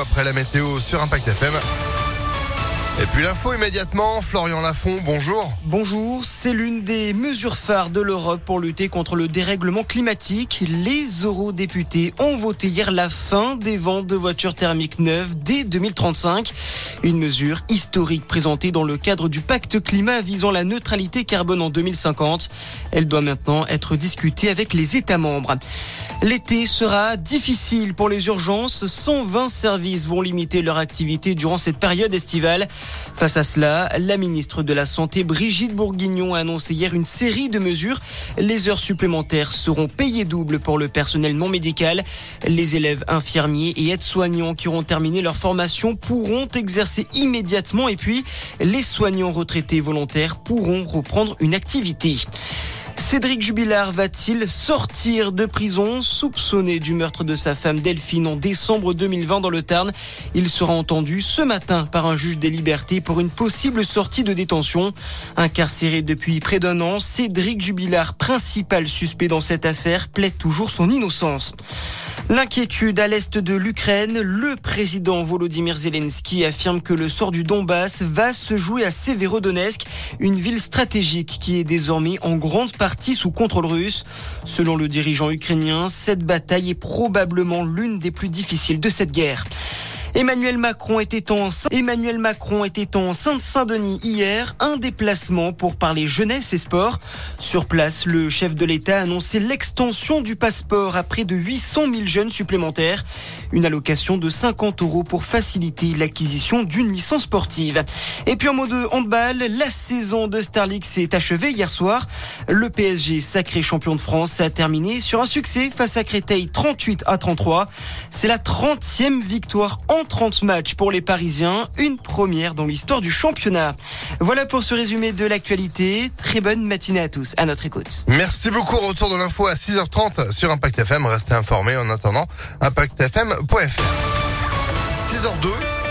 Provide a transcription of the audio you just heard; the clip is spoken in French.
après la météo sur Impact FM. Et puis l'info immédiatement, Florian Lafont, bonjour. Bonjour, c'est l'une des mesures phares de l'Europe pour lutter contre le dérèglement climatique. Les eurodéputés ont voté hier la fin des ventes de voitures thermiques neuves dès 2035. Une mesure historique présentée dans le cadre du pacte climat visant la neutralité carbone en 2050. Elle doit maintenant être discutée avec les États membres. L'été sera difficile pour les urgences. 120 services vont limiter leur activité durant cette période estivale. Face à cela, la ministre de la Santé, Brigitte Bourguignon, a annoncé hier une série de mesures. Les heures supplémentaires seront payées double pour le personnel non médical. Les élèves infirmiers et aides-soignants qui auront terminé leur formation pourront exercer immédiatement et puis les soignants retraités volontaires pourront reprendre une activité. Cédric Jubilard va-t-il sortir de prison soupçonné du meurtre de sa femme Delphine en décembre 2020 dans le Tarn? Il sera entendu ce matin par un juge des libertés pour une possible sortie de détention. Incarcéré depuis près d'un an, Cédric Jubilard, principal suspect dans cette affaire, plaide toujours son innocence. L'inquiétude à l'est de l'Ukraine, le président Volodymyr Zelensky affirme que le sort du Donbass va se jouer à Severodonetsk, une ville stratégique qui est désormais en grande partie sous contrôle russe. Selon le dirigeant ukrainien, cette bataille est probablement l'une des plus difficiles de cette guerre. Emmanuel Macron était en Emmanuel Macron était en Sainte-Saint-Denis hier, un déplacement pour parler jeunesse et sport. Sur place, le chef de l'État a annoncé l'extension du passeport à près de 800 000 jeunes supplémentaires, une allocation de 50 euros pour faciliter l'acquisition d'une licence sportive. Et puis en mode handball, la saison de Starlix s'est achevée hier soir. Le PSG, sacré champion de France, a terminé sur un succès face à Créteil 38 à 33. C'est la 30e victoire en 30 matchs pour les Parisiens, une première dans l'histoire du championnat. Voilà pour ce résumé de l'actualité. Très bonne matinée à tous. À notre écoute. Merci beaucoup. Retour de l'info à 6h30 sur Impact FM. Restez informés en attendant impactfm.fr. 6h02.